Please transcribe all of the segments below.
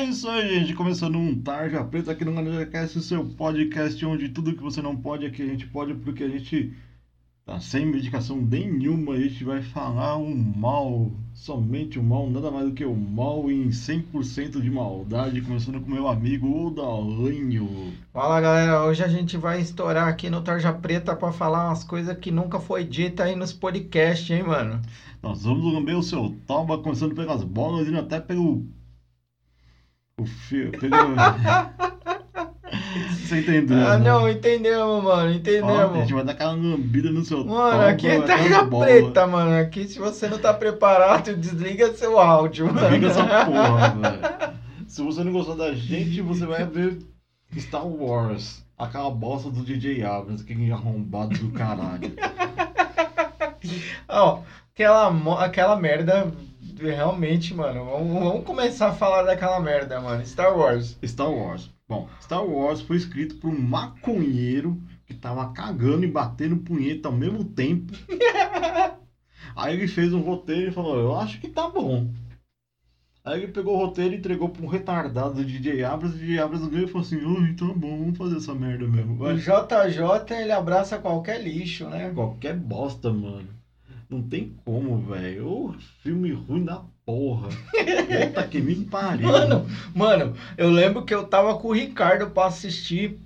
É isso aí, gente. Começando um Tarja Preta aqui no GanajaCast, o seu podcast onde tudo que você não pode aqui a gente pode porque a gente tá sem medicação nenhuma. A gente vai falar o mal, somente o mal, nada mais do que o mal em 100% de maldade. Começando com meu amigo Odalinho. Fala galera, hoje a gente vai estourar aqui no Tarja Preta pra falar umas coisas que nunca foi dita aí nos podcasts, hein, mano? Nós vamos lamber o seu toba, começando pelas bolas, indo até pelo. O fio. Pelo... Você entendeu? Ah, né? não, entendemos, mano, Ó, a gente entendemos. vai dar aquela lambida no seu Mano, aqui é as Tarja. Preta, mano. Aqui, se você não tá preparado, desliga seu áudio, mano. Liga essa porra, velho. Se você não gostou da gente, você vai ver Star Wars. Aquela bosta do DJ Abrams, aquele arrombado do caralho. Ó, aquela, mo- aquela merda, realmente, mano. Vamos, vamos começar a falar daquela merda, mano. Star Wars. Star Wars. Bom, Star Wars foi escrito por um maconheiro que tava cagando e batendo punheta ao mesmo tempo. Aí ele fez um roteiro e falou, eu acho que tá bom. Aí ele pegou o roteiro e entregou pra um retardado do DJ Abrams, e o DJ Abrams ganhou e falou assim, oi, tá bom, vamos fazer essa merda mesmo. O Vai. JJ, ele abraça qualquer lixo, né? Qualquer bosta, mano. Não tem como, velho. Filme ruim da porra. Puta que me pariu. Mano, mano, eu lembro que eu tava com o Ricardo pra assistir,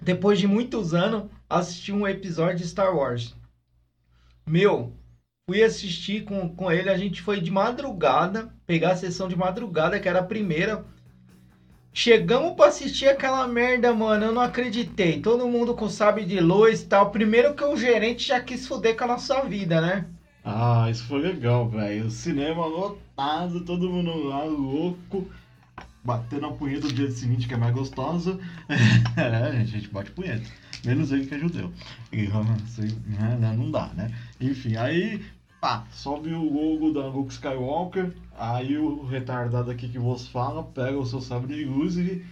depois de muitos anos, assistir um episódio de Star Wars. Meu, fui assistir com, com ele, a gente foi de madrugada, pegar a sessão de madrugada, que era a primeira. Chegamos pra assistir aquela merda, mano, eu não acreditei. Todo mundo com sabre de luz e tal. Primeiro que o gerente já quis fuder com a nossa vida, né? Ah, isso foi legal, velho. Cinema lotado, todo mundo lá louco. Batendo a punheta do dia seguinte, que é mais gostosa. é, a gente bate punheta. Menos ele que é judeu. E, assim, não dá, né? Enfim, aí, pá, sobe o logo da Luke Skywalker. Aí o retardado aqui que vos fala, pega o seu sabre de luz e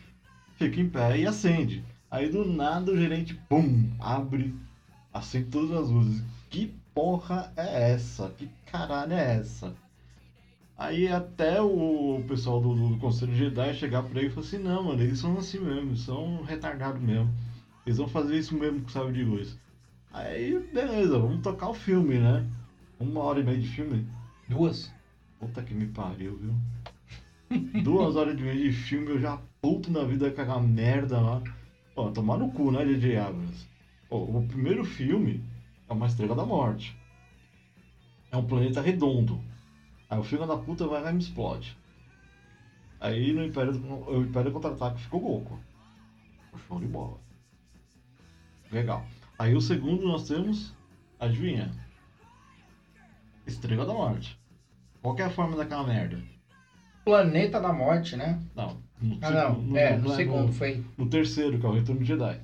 fica em pé e acende. Aí do nada o gerente, pum, abre, acende todas as luzes. Que porra é essa? Que caralho é essa? Aí até o pessoal do, do Conselho Jedi chegar pra ele e falar assim, não, mano, eles são assim mesmo, eles são retardados mesmo. Eles vão fazer isso mesmo com sabre de luz. Aí, beleza, vamos tocar o filme, né? Uma hora e meia de filme. Duas. Puta que me pariu, viu? Duas horas e meia de filme, eu já puto na vida com aquela merda lá. Pô, tomar no cu, né, DJ Abrams? Pô, o primeiro filme é uma estrela da morte. É um planeta redondo. Aí o filho da puta vai lá e me explode. Aí no Império, o Império Contra-Ataque ficou louco. Ficou show de bola. Legal. Aí o segundo nós temos, adivinha? Estrela da Morte. Qual é a forma daquela merda? Planeta da Morte, né? Não. No, Ah, não. no- é, no- no no- segundo foi. No terceiro, que é o Retorno de Jedi.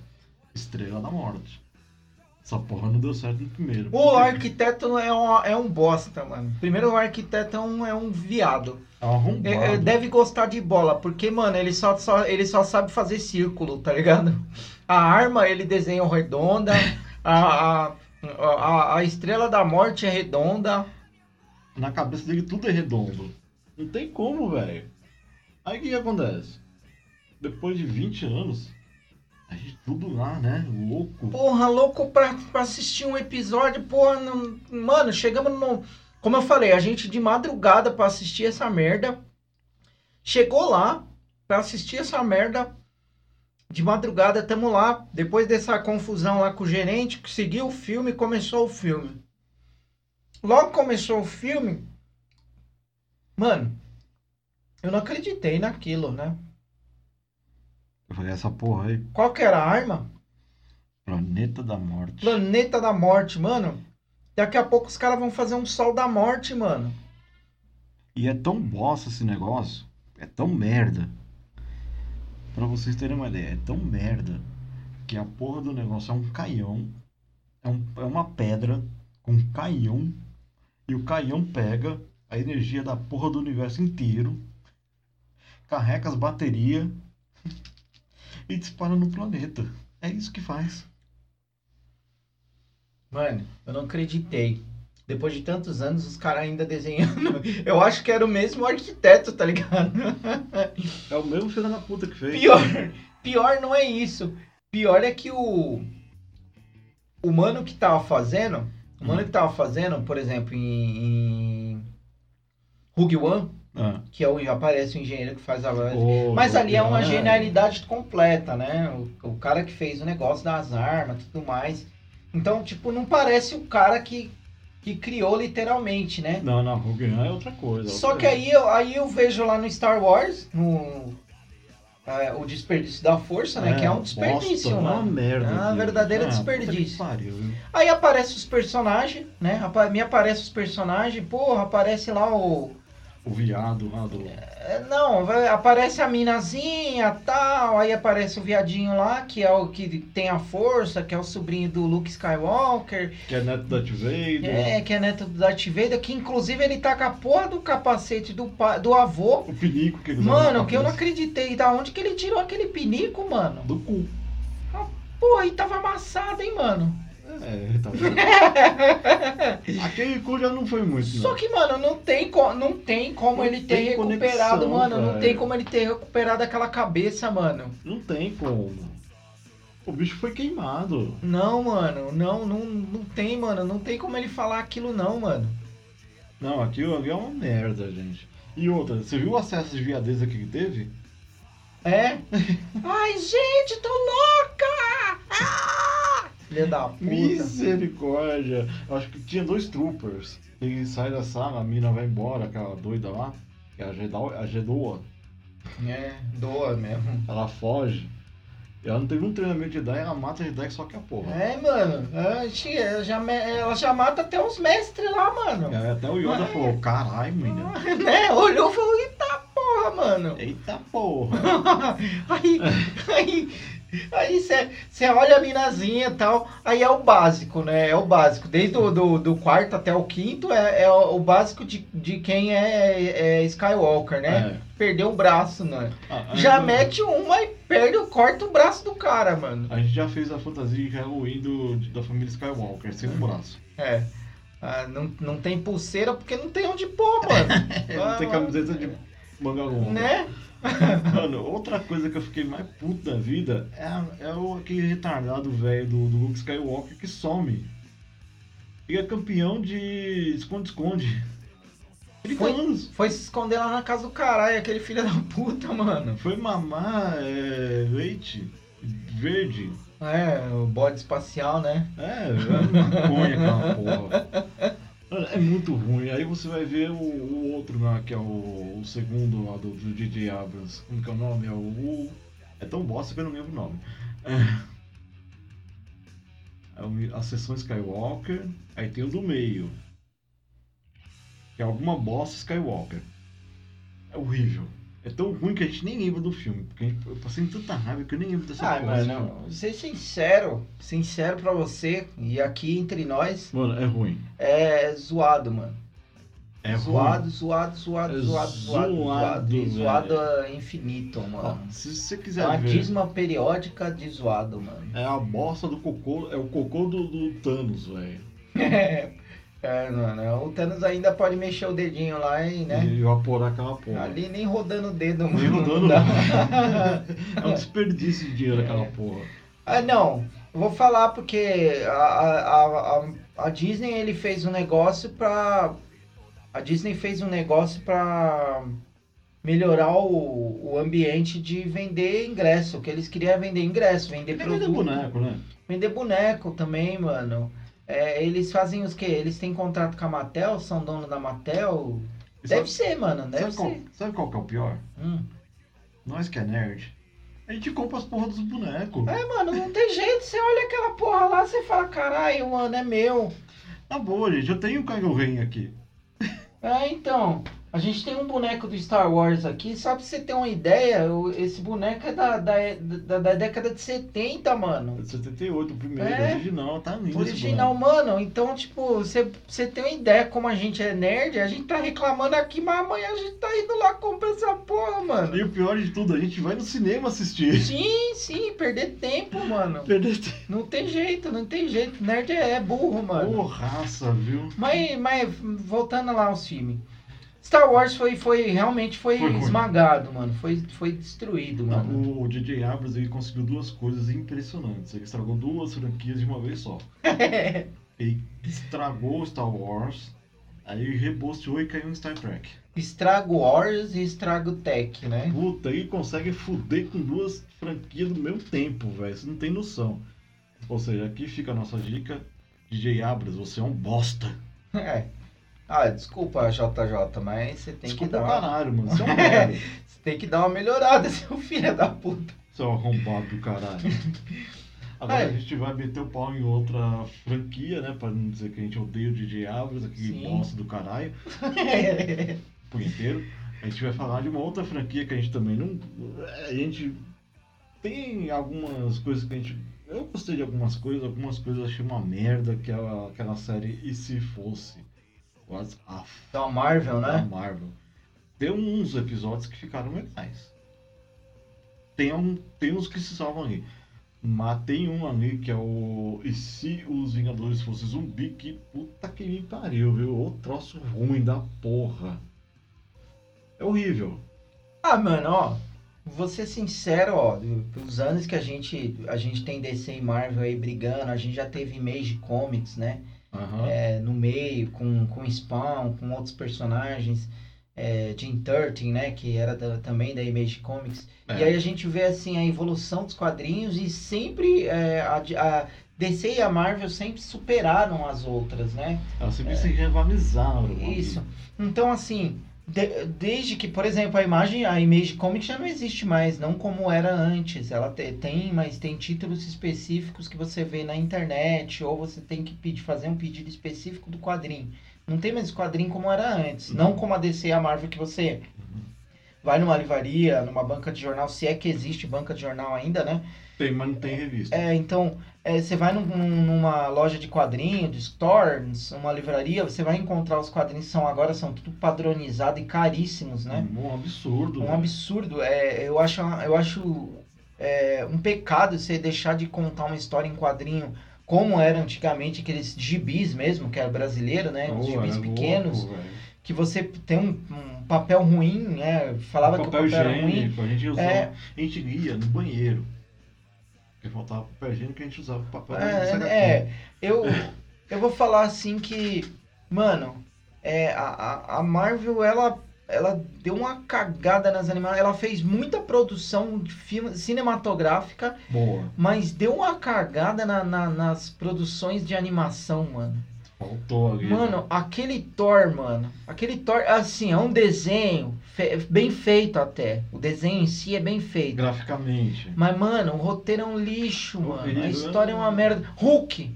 Estrela da Morte. Essa porra não deu certo no primeiro. O arquiteto é um, é um bosta, mano. Primeiro, o arquiteto é um, é um viado. É um arrombado. É- é- deve gostar de bola, porque, mano, ele só, só- ele só sabe fazer círculo, tá ligado? A arma ele desenha redonda, a, a, a, a estrela da morte é redonda. Na cabeça dele tudo é redondo. Não tem como, velho. Aí o que, que acontece? Depois de 20 anos, a gente tudo lá, né? Louco. Porra, louco pra, pra assistir um episódio, porra, não- mano, chegamos no. Como eu falei, a gente de madrugada pra assistir essa merda. Chegou lá pra assistir essa merda. De madrugada, tamo lá. Depois dessa confusão lá com o gerente, que seguiu o filme, começou o filme. Logo começou o filme. Mano, eu não acreditei naquilo, né? Eu falei, essa porra aí, Qual que era a arma? Planeta da Morte. Planeta da Morte, mano. Daqui a pouco os caras vão fazer um sol da morte, mano. E é tão bosta esse negócio, é tão merda. Pra vocês terem uma ideia, é tão merda que a porra do negócio é um caião, é, um- é uma pedra com um caião, e o caião pega a energia da porra do universo inteiro, carrega as baterias e dispara no planeta. É isso que faz. Mano, eu não acreditei. Depois de tantos anos, os caras ainda desenhando. Eu acho que era o mesmo arquiteto, tá ligado? É o mesmo filho da puta que fez. Pior, pior não é isso. Pior é que o. O mano que tava fazendo. O mano que tava fazendo, por exemplo, em. em Rogue One, Ah. que é o, aparece o engenheiro que faz a. Ô, Mas ali é uma é. genialidade completa, né? O, o cara que fez o negócio das armas e tudo mais. Então, tipo, não parece o cara que, que criou literalmente, né? Não, não, Rogue One é outra coisa. Só outra que aí eu, aí eu vejo lá no Star Wars, no, é, o desperdício da força, né? que é um desperdício, bosta, uma mano. merda. É uma verdadeira que desperdício. pariu? Aí aparece os personagens, né? Me aparece os personagens, porra, aparece lá o. O viado lá do. é, Não, vai- aparece a minazinha tal, aí aparece o viadinho lá, que é o que tem a força, que é o sobrinho do Luke Skywalker, Que é neto da Darth Vader. é, que é neto do Darth Vader, que inclusive ele tá com a porra do capacete do, do avô. O pinico que ele Mano, que eu não acreditei. Da onde que ele tirou aquele pinico, mano? Do cu. Porra, e tava amassado, hein, mano? É, tá vendo? Aquele cu já não foi muito, Só não. que, mano, não tem, co- não tem como Não ele ter tem recuperado, conexão, mano. Não velho. tem como ele ter recuperado aquela cabeça, mano. Não tem como. O bicho foi queimado. Não, mano. Não, não, não tem, mano. Não tem como ele falar aquilo, não, mano. Não, aquilo ali é uma merda, gente. E outra, você viu o acesso de viadeza que ele teve? É? Ai, gente, tô louca! Ah! Filha da puta. Misericórdia. Eu acho que tinha dois troopers. Ele sai da sala, a mina vai embora, aquela doida lá. Que é a Jedal- a Gedoa. É, doa mesmo. Ela foge. Ela não teve um treinamento de Jedi, ela mata Jedi só que a porra. É, mano. A gente- Ela já, ela já mata até os mestres lá, mano. Aí até o Yoda Ai. falou, caralho, menina. né? Olhou e falou, eita porra, mano. Eita porra. aí, aí, aí você olha a minazinha e tal, aí é o básico, né? É o básico. Desde o do, do quarto até o quinto é, é o, o básico de, de quem é, é Skywalker, né? É. Perdeu o braço, né? Ah, Já aí- mete uma e perde, corta o braço do cara, mano. A gente já fez a fantasia de Halloween do, da família Skywalker, sem um braço. É. Ah, não, não tem pulseira porque não tem onde pôr, mano. não tem camiseta de manga longa. Né? Mano, outra coisa que eu fiquei mais puto da vida é, é o, aquele retardado velho do, do Luke Skywalker que some. Ele é campeão de esconde-esconde. 30 Foi- anos. Foi se esconder lá na casa do caralho, aquele filho da puta, mano. Foi mamar é, leite verde. É, o bode espacial, né? É, é maconha aquela porra. É muito ruim. Aí você vai ver o, o outro lá, que é o, o segundo lá do, do DJ Abrams. Como que é o nome? É o. é tão bosta que eu não lembro o nome. É, é a sessão Skywalker. Aí tem o do meio. Que é alguma bosta Skywalker. É horrível. É tão ruim que a gente nem lembra do filme. Porque gente- eu passei tanta raiva que eu nem lembro dessa Ah, porra. mano, ser sincero, sincero pra você, e aqui entre nós, Mano, é ruim. é zoado, mano. É zoado, ruim. zoado, zoado, É zoado, zoado, zoado, zoado, zoado é infinito, mano. se você É quiser uma ver, dízima periódica de zoado, mano. é a bosta do cocô, é o cocô do, do Thanos, velho. É, mano, o Thanos ainda pode mexer o dedinho lá e, né? E evaporar aquela porra. Ali nem rodando o dedo, mano. Nem rodando. não é um desperdício de dinheiro aquela porra. Ah, não. Eu vou falar porque a, a, a, a Disney ele fez um negócio pra. A Disney fez um negócio pra melhorar o, o ambiente de vender ingresso. O que eles queriam é vender ingresso, vender É produto. vender boneco, né? Vender boneco também, mano. É, eles fazem os quê? Eles têm contrato com a Mattel, são dono da Mattel. E Deve sabe, ser, mano. Deve sabe, qual, ser. sabe qual que é o pior? Hum. Nós que é nerd, a gente compra as porras dos bonecos. É, mano, não tem jeito. Você olha aquela porra lá, você fala, caralho, mano, é meu. Tá boa, gente. Eu tenho o Kylo Ren aqui. É, então. A gente tem um boneco do Star Wars aqui, só pra você ter uma ideia, esse boneco é da, da, da, da década de 70, mano. 78, o primeiro, É. original, tá lindo Original, mano. Então, tipo, você, você tem uma ideia como a gente é nerd, a gente tá reclamando aqui, mas amanhã a gente tá indo lá comprar essa porra, mano. E o pior de tudo, a gente vai no cinema assistir. Sim, sim, perder tempo, mano. Perder tempo. Não tem jeito, não tem jeito. Nerd é, é burro, mano. Porraça, viu? Mas, mas voltando lá aos filmes. Star Wars foi, foi realmente foi, Foi esmagado, mano. Foi, foi destruído, mano. O, o DJ Abrams ele conseguiu duas coisas impressionantes. Ele estragou duas franquias de uma vez só. Ele estragou Star Wars, aí rebosteou e caiu em Star Trek. Estrago Wars e estrago Tech, né? Puta, ele consegue fuder com duas franquias do mesmo tempo, velho. Você não tem noção. Ou seja, aqui fica a nossa dica. DJ Abrams, você é um bosta. É. Ah, desculpa, JJ, mas você tem Desculpa que dar. Uma... caralho, mano. Você é um merda. Você tem que dar uma melhorada, seu filho da puta. Seu arrombado do caralho. Agora É. a gente vai meter o pau em outra franquia, né? Pra não dizer que a gente odeia o DJ Abrams, aquele bosta do caralho, por inteiro. A gente vai falar de uma outra franquia que a gente também não. A gente tem algumas coisas que a gente. Eu gostei de algumas coisas, algumas coisas eu achei uma merda, que é a- aquela série E Se Fosse? What's Up? da Marvel, da né? Marvel. Tem uns episódios que ficaram legais. Tem, um, tem uns que se salvam ali. Mas tem um ali que é o. E se os Vingadores fossem zumbi? Que puta que me pariu, viu? O troço ruim da porra. É horrível. Ah, mano, ó. Vou ser sincero, ó. Os anos que a gente, a gente tem DC e Marvel aí brigando, a gente já teve Image Comics, né? Aham. é, no meio, com, com Spawn, com outros personagens, é, Jim Turton, né, que era da- também da Image Comics. É. E aí a gente vê assim a evolução dos quadrinhos e sempre é, a, a DC e a Marvel sempre superaram as outras, né? Elas sempre se rivalizaram. ali. Isso. Então assim, de- desde que, por exemplo, a imagem, a Image Comics já não existe mais, não como era antes. Ela te- tem, mas tem títulos específicos que você vê na internet ou você tem que pedir, fazer um pedido específico do quadrinho. Não tem mais quadrinho como era antes, não como a DC e a Marvel que você vai numa livraria, numa banca de jornal, se é que existe banca de jornal ainda, né? Tem, mas não tem revista. É, então, é, você vai num- num- numa loja de quadrinhos, de stores, uma livraria, você vai encontrar os quadrinhos que são agora são tudo padronizados e caríssimos, né? Um absurdo. Um velho. absurdo. É, eu acho, eu acho é, um pecado você deixar de contar uma história em quadrinho como era antigamente, aqueles gibis mesmo, que era brasileiro, né? Os Pô, gibis pequenos, louco, que você tem um, um papel ruim, né? Falava que o papel papel era ruim. higiênico, a gente usava. É. A gente lia no banheiro. Porque faltava papel higiênico a gente usava papel É, é, eu, eu vou falar assim que, mano, é, a, a- a Marvel, ela, ela deu uma cagada nas animações. Ela fez muita produção de filme, cinematográfica, Boa. mas deu uma cagada na- na- nas produções de animação, mano. Faltou ali. Mano, aquele Thor, mano, aquele Thor, assim, é um desenho fe- bem feito até. O desenho em si é bem feito. Graficamente. Mas, mano, o roteiro é um lixo, mano. A história é uma né? merda. Hulk.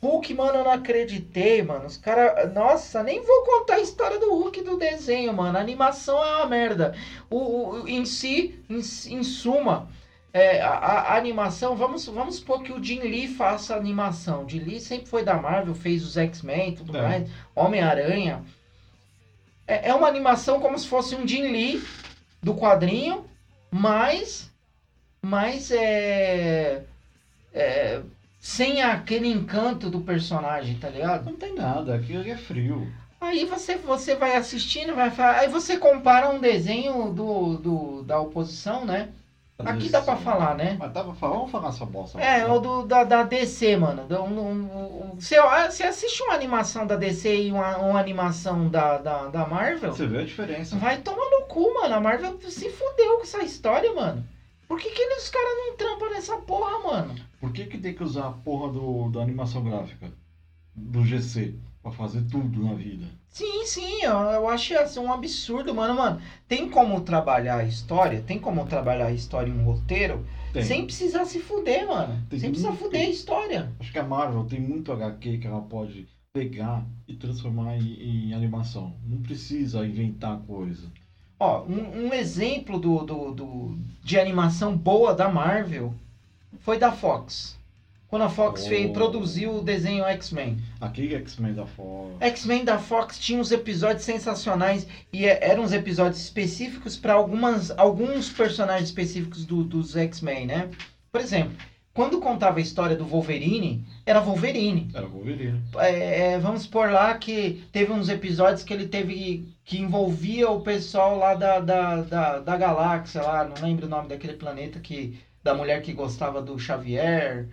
Hulk, mano, eu não acreditei, mano. Os caras. Nossa, nem vou contar a história do Hulk do desenho, mano. A animação é uma merda. O, o- em si, em, em suma, é, a, a- animação. Vamos, vamos supor que o Jim Lee faça animação. O Jim Lee sempre foi da Marvel, fez os X-Men e tudo É. mais. Homem-Aranha. É, é uma animação como se fosse um Jim Lee do quadrinho, mas. Mas é. é sem aquele encanto do personagem, tá ligado? Não tem nada, aquilo é frio. Aí você, você vai assistindo, vai falar. Aí você compara um desenho do, do, da oposição, né? Aqui dá pra falar, né? Mas dá pra falar, vamos falar essa bosta. É, o do, da, da DC, mano. Da- um- um- um- Você, você assiste uma animação da DC e uma, uma animação da, da, da Marvel? Você vê a diferença. Vai tomar no cu, mano. A Marvel se fudeu com essa história, mano. Por que, que eles, os caras não trampam nessa porra, mano? Por que, que tem que usar a porra do, da animação gráfica? Do GC? Pra fazer tudo na vida. Sim, sim, eu, eu achei assim, um absurdo, mano. Mano, tem como trabalhar a história? Tem como trabalhar a história em um roteiro? Tem. Sem precisar se fuder, mano. Tem sem precisar muito. fuder a história. Acho que a Marvel tem muito HQ que ela pode pegar e transformar em, em animação. Não precisa inventar coisa. Ó, um, um exemplo do, do, do- de animação boa da Marvel foi da Fox. Quando a Fox Oh. fez, produziu o desenho X-Men. Aquele X-Men da Fox. X-Men da Fox tinha uns episódios sensacionais e é- eram uns episódios específicos para algumas alguns personagens específicos do- dos X-Men, né? Por exemplo, quando contava a história do Wolverine, era Wolverine. Era Wolverine. É, é, vamos supor lá que teve uns episódios que ele teve que envolvia o pessoal lá da, da, da, da galáxia lá, não lembro o nome daquele planeta que da mulher que gostava do Xavier,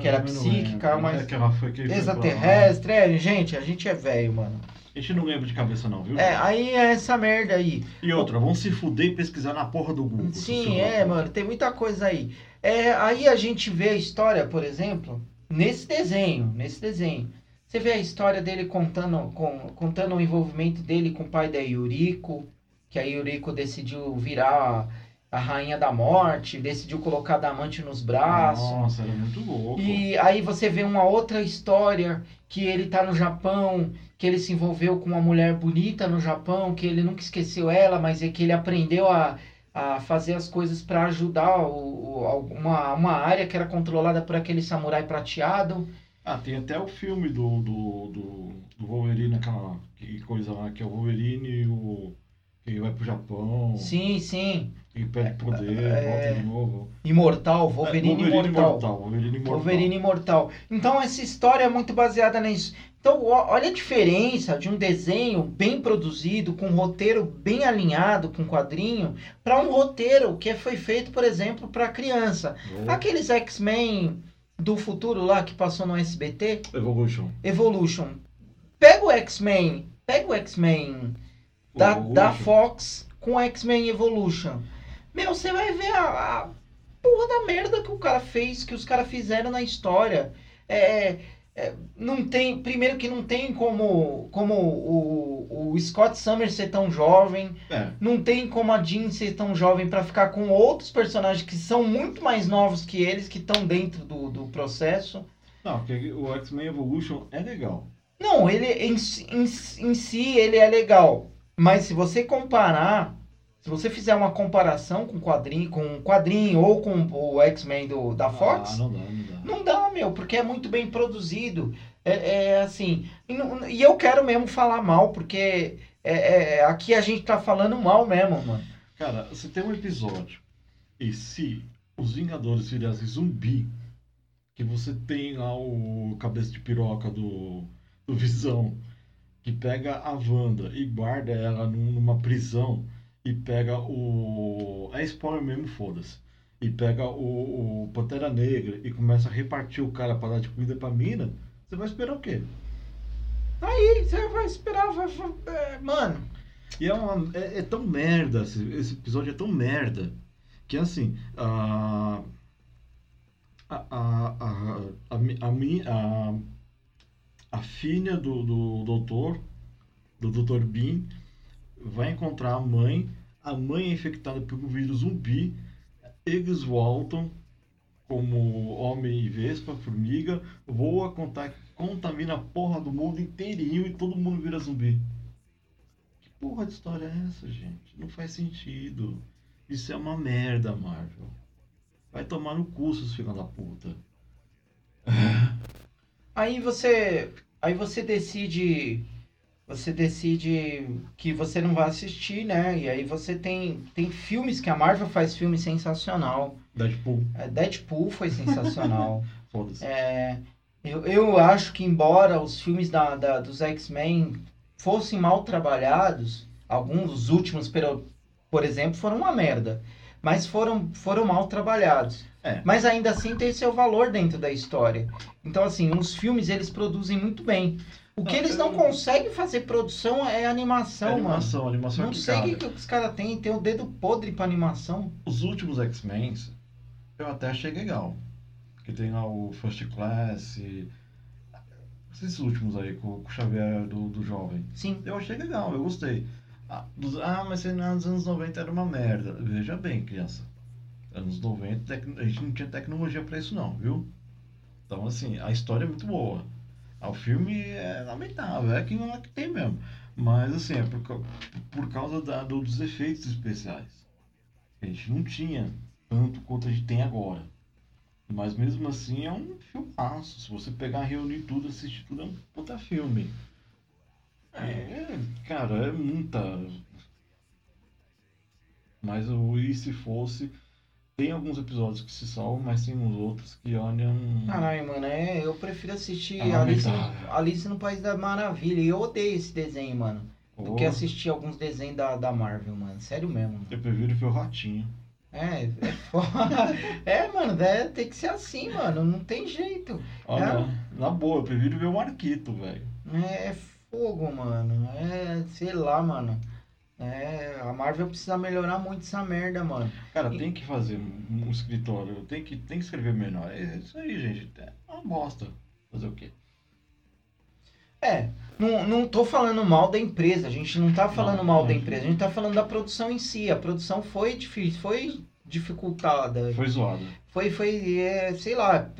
Que era Ah, eu não psíquica, mas É que ela foi que extraterrestre, é, gente, a gente é velho, mano. A gente não lembra de cabeça não, viu? É, aí é essa merda aí. E outra, vão se fuder e pesquisar na porra do Google. Sim, é, mano, tem muita coisa aí. É, aí a gente vê a história, por exemplo, nesse desenho, nesse desenho. Você vê a história dele contando, com, contando o envolvimento dele com o pai da Yuriko, que a Yuriko decidiu virar a rainha da morte, decidiu colocar Damante nos braços. Nossa, era muito louco. E aí você vê uma outra história que ele tá no Japão, que ele se envolveu com uma mulher bonita no Japão, que ele nunca esqueceu ela, mas é que ele aprendeu a, a fazer as coisas para ajudar o, o- uma, uma área que era controlada por aquele samurai prateado. Ah, tem até o filme do, do, do, do Wolverine, aquela que coisa lá, que é o Wolverine e o. que vai pro Japão, Sim, sim. E perde poder, É. volta de novo. Imortal, Wolverine, É, imortal. Wolverine Imortal. Wolverine imortal. Então essa história é muito baseada nisso. Então olha a diferença de um desenho bem produzido, com um roteiro bem alinhado com o quadrinho, para um roteiro que foi feito, por exemplo, para criança. Oh, Aqueles X-Men do futuro lá que passou no SBT, Evolution. Evolution. Pega o X-Men, pega o X-Men da, da Fox com X-Men Evolution. Meu, você vai ver a, a porra da merda que o cara fez, que os caras fizeram na história. É, é, não tem, primeiro que não tem como, como o, o Scott Summers ser tão jovem, É, não tem como a Jean ser tão jovem pra ficar com outros personagens que são muito mais novos que eles, que estão dentro do, do processo. não, porque o X-Men Evolution é legal. Não, ele em, si- em, si- em si ele é legal. Mas se você comparar, se você fizer uma comparação com quadrinho, com quadrinho ou com o X-Men do- da Fox, Ah, não dá, não dá. não dá, meu, porque é muito bem produzido. É, é assim. E, não- e eu quero mesmo falar mal, porque é, é, aqui a gente tá falando mal mesmo, mano. Cara, você tem um episódio, e se os Vingadores virassem zumbi, que você tem lá o cabeça de piroca do, do Visão, que pega a Wanda e guarda ela num- numa prisão, e pega o. É spoiler mesmo, foda-se. E pega o, o Pantera Negra e começa a repartir o cara pra dar de comida pra mina, você vai esperar o quê? Aí você vai esperar, vai, vai- é, mano. E é, uma, é, é tão merda, esse, esse episódio é tão merda, que assim, a. A, a, a, a, a, a, a filha do, do doutor, do doutor Bean, vai encontrar a mãe, a mãe é infectada pelo vírus zumbi, eles voltam como homem e vespa, formiga, voa, conta- contamina a porra do mundo inteirinho e todo mundo vira zumbi. Que porra de história é essa, gente? Não faz sentido. Isso é uma merda, Marvel. Vai tomar no cu, seus filhos da puta. Aí você, aí você decide, você decide que você não vai assistir, né? E aí você tem, tem filmes que a Marvel faz filme sensacional. Deadpool, É, Deadpool foi sensacional. foda-se. É, eu, eu acho que embora os filmes da, da- dos X-Men fossem mal trabalhados, alguns dos últimos, por, por exemplo, foram uma merda. Mas foram, foram mal trabalhados. É. Mas ainda assim tem seu valor dentro da história. Então, assim, os filmes eles produzem muito bem. O que Não, eles não eu- conseguem fazer produção é animação, animação, mano. animação Não que, sei o que, que os caras têm, tem o dedo podre pra animação. Os últimos X-Men, eu até achei legal. Que tem lá o First Class. Esses últimos aí, com, o Xavier do, do jovem. Sim. Eu achei legal, eu gostei. Ah, dos- ah, mas nos anos 90 era uma merda. Veja bem, criança. Anos 90, tec- a gente não tinha tecnologia pra isso não, viu? Então, assim, a história é muito boa. O filme é lamentável, é não é que tem mesmo. Mas assim, é por, por causa da, do- dos efeitos especiais. A gente não tinha tanto quanto a gente tem agora. Mas mesmo assim é um filmaço. Se você pegar, reunir tudo, assistir tudo, é um puta filme. É, cara, é muita. Mas o E se fosse. Tem alguns episódios que se salvam, mas tem uns outros que olham. Caralho, mano, é, eu prefiro assistir É Alice. Alice no País da Maravilha. E eu odeio esse desenho, mano. Do que assistir alguns desenhos da, da Marvel, mano. Sério mesmo. mano. Eu prefiro ver o ratinho. É, é foda. É, mano, é, tem que ser assim, mano. Não tem jeito. Olha, na boa, eu prefiro ver o Marquito, velho. É fogo, mano. É, sei lá, mano. É, a Marvel precisa melhorar muito essa merda, mano. Cara, E- tem que fazer um, escritório, tem que, tem que escrever menor. É isso aí, gente. É uma bosta. Fazer o quê? É, não, não tô falando mal da empresa, a gente não tá falando Não, mal não. da empresa, a gente tá falando da produção em si. A produção foi difícil, foi dificultada. Foi zoado. Foi, foi, é, sei lá,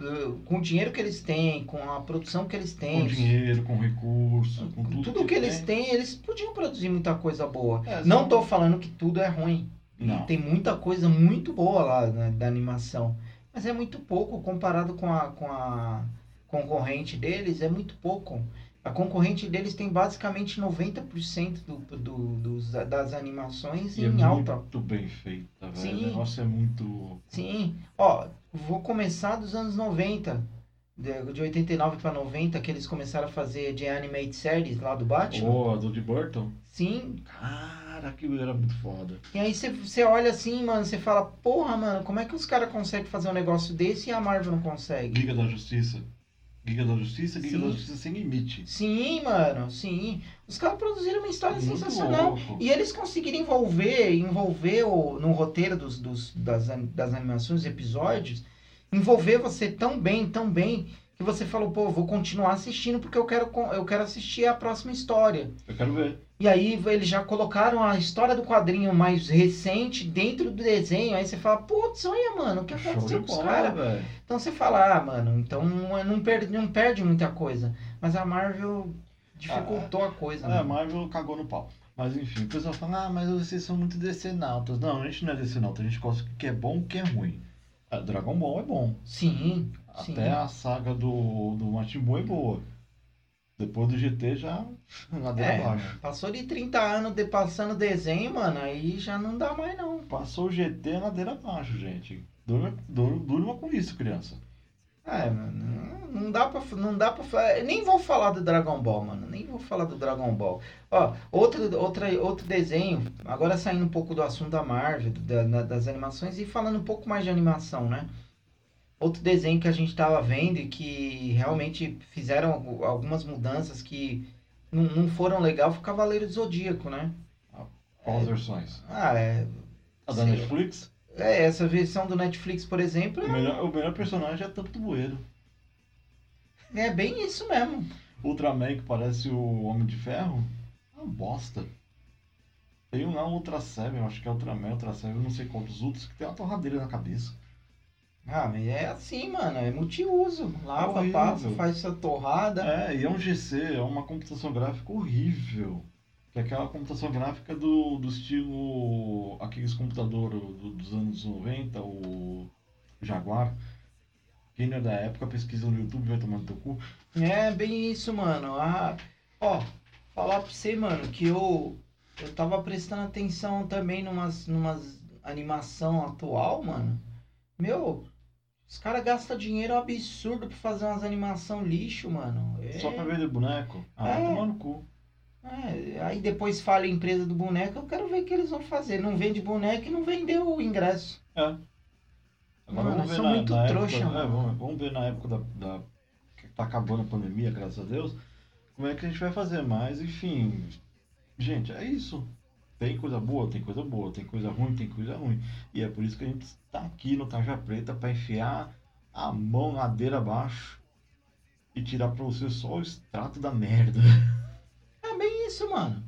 com o dinheiro que eles têm, com a produção que eles têm. Com dinheiro, com recurso, com tudo, tudo que eles têm, eles podiam produzir muita coisa boa. É, Não tô falando que tudo é ruim. Não. Tem muita coisa muito boa lá né, da animação. Mas é muito pouco comparado com a, com a concorrente deles, é muito pouco. A concorrente deles tem basicamente 90% do, do, dos, das animações E é em alta. muito bem feita, velho. Sim. O negócio é muito. Sim. Ó, vou começar dos anos 90. De, de 89 para 90, que eles começaram a fazer de animated series lá do Batman. A do de Burton? Sim, Cara, aquilo era muito foda. E aí você olha assim, mano, você fala, porra, mano, como é que os caras conseguem fazer um negócio desse e a Marvel não consegue? Liga da Justiça. Liga da Justiça, Liga Sim. da Justiça sem limite. Sim, mano, sim. Os caras produziram uma história Muito sensacional. louco. E eles conseguiram envolver, envolver o, no roteiro dos, dos, das, das animações, episódios, envolver você tão bem, tão bem, que você falou, pô, vou continuar assistindo porque eu quero, eu quero assistir a próxima história. Eu quero ver. E aí eles já colocaram a história do quadrinho mais recente dentro do desenho. Aí você fala, putz, olha, mano, o que aconteceu com velho. Então você fala, ah, mano, então não, não, perde, não perde muita coisa. Mas a Marvel dificultou a coisa. É, a mano. Marvel cagou no pau. Mas enfim, o pessoal fala, ah, mas vocês são muito decenautas. Não, a gente não é decenauta, a gente gosta do que é bom e o que é ruim. Ah, Dragon Ball é bom. Sim, sim. Até a saga do, do Buu é boa. Depois do GT já ladeira É, abaixo. passou de 30 anos de passando desenho, mano, aí já não dá mais não. Passou o GT ladeira abaixo, gente. Durma, durma, com isso, criança. É, mano, não dá pra, não dá pra nem vou falar do Dragon Ball, mano, nem vou falar do Dragon Ball. Ó, outro, outra, outro desenho, agora saindo um pouco do assunto da Marvel, da- das animações e falando um pouco mais de animação, né? Outro desenho que a gente tava vendo e que realmente fizeram algu- algumas mudanças que não, não foram legal foi o Cavaleiro do Zodíaco, né? Qual as versões? Ah, é. A da. Netflix? É, essa versão do Netflix, por exemplo, O melhor, o melhor personagem é Tampo Bueiro. é bem isso mesmo. Ultraman, que parece o Homem de Ferro, é uma bosta. Tem um lá, um Ultra Seven, eu acho que é Ultraman, Ultra Seven, eu não sei quantos outros, que tem uma torradeira na cabeça. Ah, mas é assim, mano, é multiuso. Lava, Horrível. passa, faz essa torrada. É, e é um GC, é uma computação gráfica horrível. Que é aquela computação gráfica do, do estilo. aqueles computadores do- dos anos 90, o Jaguar. Quem não é da época, pesquisa no YouTube, vai tomar no teu cu. É, bem isso, mano. Ah, ó, falar pra você, mano, que eu, eu tava prestando atenção também numas, numas animação atual, mano. Meu, os caras gastam dinheiro absurdo pra fazer umas animação lixo, mano. É, Só pra vender boneco? Ah, É. tomar no cu. é, aí depois fala a empresa do boneco, eu quero ver o que eles vão fazer. Não vende boneco e não vendeu o ingresso. É. Agora Mano, vamos ver são na, muito na trouxa, época, é, mano. vamos, vamos ver na época da, da. que tá acabando a pandemia, graças a Deus. Como é que a gente vai fazer mais? Enfim. Gente, é isso. Tem coisa boa, tem coisa boa, tem coisa ruim, tem coisa ruim. E é por isso que a gente está aqui no Tarja Preta para enfiar a mão ladeira abaixo e tirar pra você só o extrato da merda. É bem isso, mano.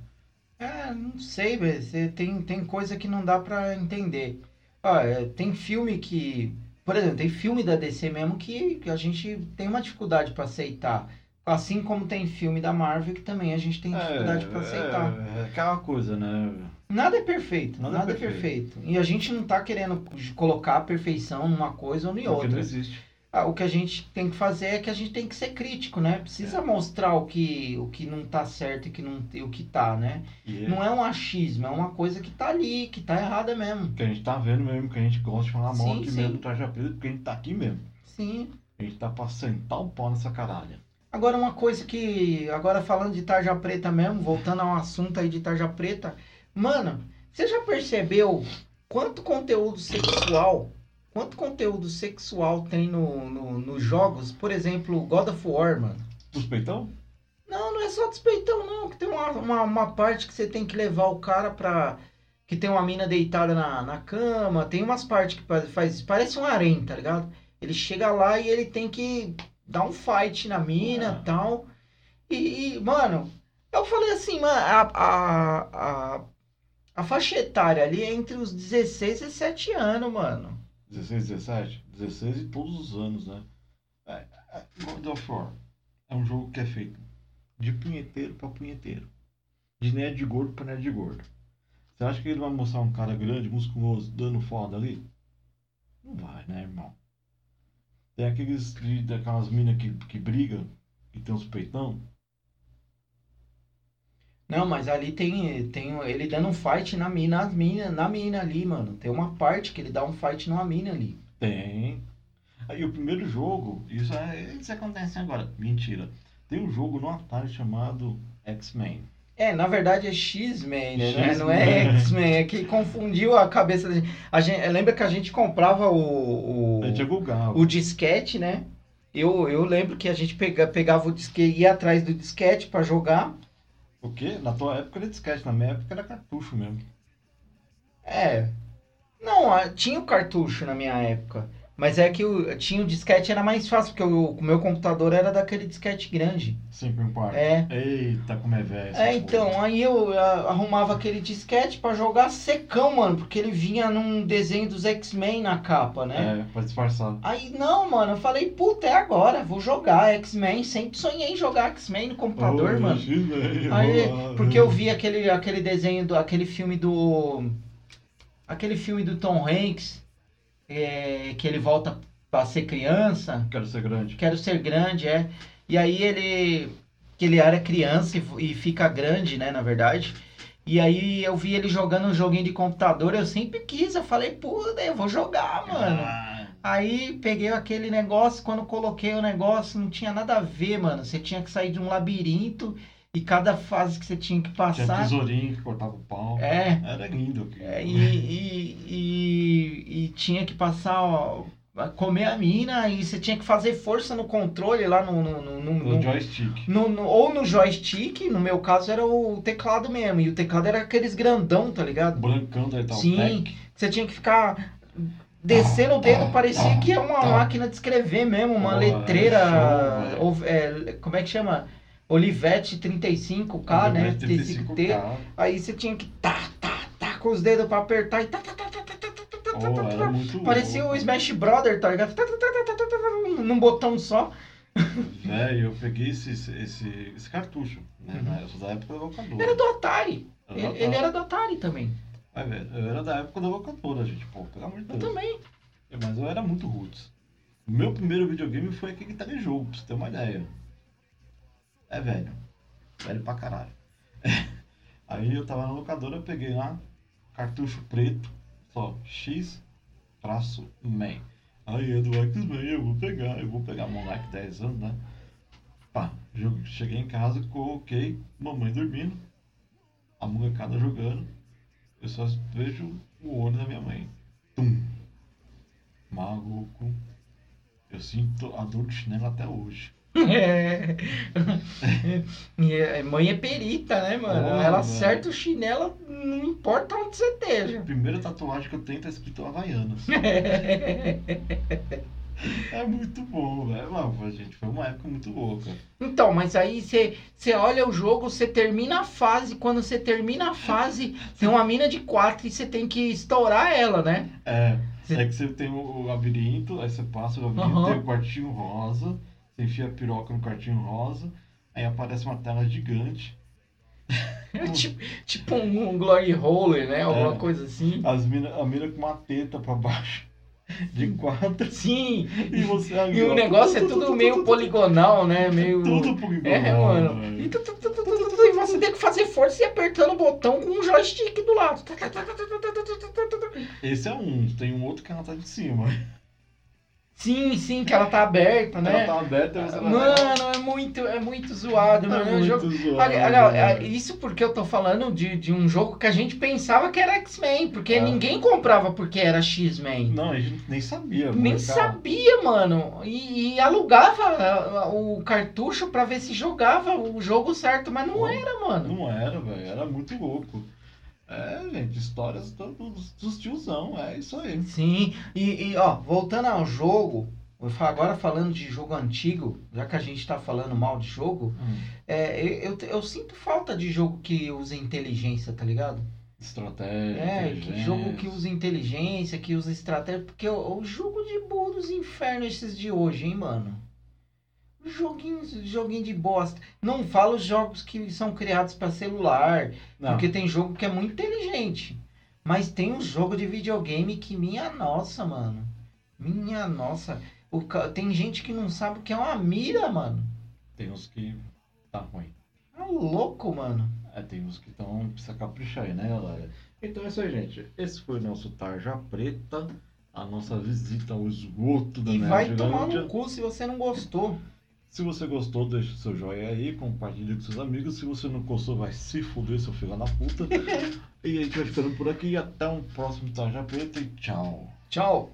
É, não sei. Você tem, tem coisa que não dá pra entender. Ó, é, tem filme que. Por exemplo, tem filme da DC mesmo que, que a gente tem uma dificuldade pra aceitar. Assim como tem filme da Marvel que também a gente tem dificuldade pra aceitar. É, é aquela coisa, né? Nada é perfeito, Nada nada, é é perfeito. E a gente não tá querendo colocar a perfeição numa coisa ou em Porque não outra. existe. Ah, o que a gente tem que fazer é que a gente tem que ser crítico, né? Precisa mostrar o que, o que não tá certo e que não, o que tá, né? É Não é um achismo, é uma coisa que tá ali, que tá errada mesmo. que a gente tá vendo mesmo, que a gente gosta de falar mal Sim, aqui sim. mesmo do Traja Preta, porque a gente tá aqui mesmo. Sim. A gente tá pra sentar o pau nessa caralha. Agora uma coisa que. Agora falando de tarja preta mesmo, voltando ao assunto aí de tarja preta. Mano, você já percebeu quanto conteúdo sexual. Quanto conteúdo sexual tem no, no, nos jogos? Por exemplo, God of War, mano. Suspeitão? Não, não é só despeitão, não. Que tem uma, uma, uma parte que você tem que levar o cara pra. Que tem uma mina deitada na, na cama. Tem umas partes que faz, faz. Parece um harém, tá ligado? Ele chega lá e ele tem que dar um fight na mina Ah. e tal. E, mano, eu falei assim, mano, a, a, a, a faixa etária ali é entre os 16 e 17 anos, mano. 16, 17? 16 e todos os anos, né? É, é, God of War é um jogo que é feito de punheteiro pra punheteiro. De nerd de gordo pra nerd de gordo. Você acha que ele vai mostrar um cara grande, musculoso, dando foda ali? Não vai, né, irmão? Tem aqueles, de- daquelas minas que, que brigam e tem uns peitão. Não, mas ali tem, tem ele dando um fight na mina, as mina, na mina ali, mano. Tem uma parte que ele dá um fight numa mina ali. Tem. Aí o primeiro jogo, isso, é, isso acontece agora. Mentira. Tem um jogo no Atari chamado X-Men. É, na verdade é X-Men, né? X-Men. Não é X-Men, é que confundiu a cabeça da gente. A gente lembra que a gente comprava o, o, A gente é o disquete, né? Eu, eu lembro que a gente pega, pegava o disquete, ia atrás do disquete pra jogar. O quê? Na tua época era disquete, na minha época era cartucho mesmo. É. Não, tinha o cartucho na minha época. Mas é que o, tinha o disquete era mais fácil, porque o, o meu computador era daquele disquete grande. 5 em quarto. É. Eita, como é velho. É, então, porra. aí eu ah, arrumava aquele disquete pra jogar secão, mano, porque ele vinha num desenho dos X-Men na capa, né? É, pra disfarçar. Aí, não, mano, eu falei, puta, é agora, vou jogar X-Men. Sempre sonhei em jogar X-Men no computador, Oh, mano. Aí, porque eu vi aquele, aquele desenho, do, aquele filme do. Aquele filme do Tom Hanks, é, que ele volta pra ser criança. Quero ser grande. Quero ser grande, é. E aí ele. Que ele era criança e, e fica grande, né, na verdade. E aí eu vi ele jogando um joguinho de computador, eu sempre quis, eu falei, puta, eu vou jogar, mano. Ah, Aí peguei aquele negócio, quando coloquei o negócio, não tinha nada a ver, mano. Você tinha que sair de um labirinto e cada fase que você tinha que tinha passar. tesourinho que cortava o pau. É. Era lindo. É, e, e, e, e tinha que passar, ó, comer a mina, e você tinha que fazer força no controle lá no. no, no, no- No joystick. no- ou no joystick, no meu caso era o teclado mesmo. E o teclado era aqueles grandão, tá ligado? Brancão da Italtec. Sim. Você tinha que ficar descendo o dedo, parecia que é uma máquina de escrever mesmo, uma Pô, letreira. era show, ou- é, como é que chama? Olivetti 35K, né? 35T. 35K. Aí você tinha que tá, tá, tá com os dedos pra apertar e tá, tá, tá, tá, tá, tá, tá, tá, tá, Oh, tá, tá. Parecia o. Smash Brother, tá ligado? Tá, tá, tá, tá, tá, tá, tá, num botão só. Velho, eu peguei esse, esse, esse cartucho. Né? Uhum. Eu da época da locadora. Era do Atari. Ele, era do Atari também. Vai ver, eu era da época da locadora, gente. Pô, pelo amor de Eu Deus. também. Mas eu era muito roots. Meu primeiro videogame foi aquele que tá em jogo, pra você ter uma ideia. É velho. Velho pra caralho. Aí eu tava na locadora, eu peguei lá, cartucho preto, só X traço man. Aí é do X-Men, eu vou pegar, eu vou pegar moleque 10 anos, né? Pá, cheguei em casa, coloquei mamãe dormindo, a molecada jogando, eu só vejo o olho da minha mãe. Tum! Maluco. Eu sinto a dor de chinelo até hoje. É. É- Mãe é perita, né, mano? Pô, Ela acerta o chinelo, não importa onde você A esteja. primeira tatuagem que eu tenho tá escrito Havaianas. É muito bom, velho. Não, gente, foi uma época muito louca. Então, mas aí você olha o jogo, você termina a fase. Quando você termina a fase, tem uma mina de quatro e você tem que estourar ela, né? É, Cê- é que você tem o, labirinto, aí você passa o labirinto, Aham. tem o quartinho rosa, Você enfia a piroca no quartinho rosa, aí aparece uma tela gigante. É tipo, tipo um, um glory hole, né? Alguma É. coisa assim. As mina, a mina com uma teta pra baixo de quatro. Sim, E você e o negócio é tu, tu, tu, tudo tu, meio poligonal, né? Meio. Tudo poligonal. É, mano. E, tu, tu, tu, e você tem que fazer força e apertando o botão com um joystick do lado. Esse é um, tem um outro que ela tá de cima. Sim, sim, que ela tá aberta, né? Ela tá aberta você vai- Mano, é muito, é muito zoado, É mano. É um muito jogo- zoado, Olha, velho. Isso porque eu tô falando de, de um jogo que a gente pensava que era X-Men, porque É. ninguém comprava porque era X-Men. Não, a gente nem sabia. Nem mano, cara. sabia, mano. E, e alugava o cartucho pra ver se jogava o jogo certo, mas não Pô, era, mano. Não era, velho. Era muito louco. É, gente, histórias do- dos, dos tiozão, é isso aí. Sim, e, e, ó, voltando ao jogo, agora falando de jogo antigo, já que a gente tá falando mal de jogo, é, eu, eu, sinto falta de jogo que usa inteligência, tá ligado? Estratégia. É, que jogo que usa inteligência, que usa estratégia. Porque o, o jogo de burro dos infernos esses de hoje, hein, mano? Joguinho, joguinho de bosta. Não falo os jogos que são criados pra celular, Não, porque tem jogo que é muito inteligente. Mas tem um jogo de videogame que, minha nossa, mano. Minha nossa. O, tem gente que não sabe o que é uma mira, mano. tem uns que tá ruim. Tá louco, mano. É, tem uns que estão. Precisa caprichar aí, né, galera? Então é isso aí, gente. Esse foi o nosso Tarja Preta. A nossa visita ao esgoto da E vai tomar no cu se você não gostou. Se você gostou, deixa o seu joinha aí, compartilhe com seus amigos. Se você não gostou, vai se fuder, seu filho da puta. e a gente vai ficando por aqui. Até um próximo Tarja Preta e tchau. Tchau.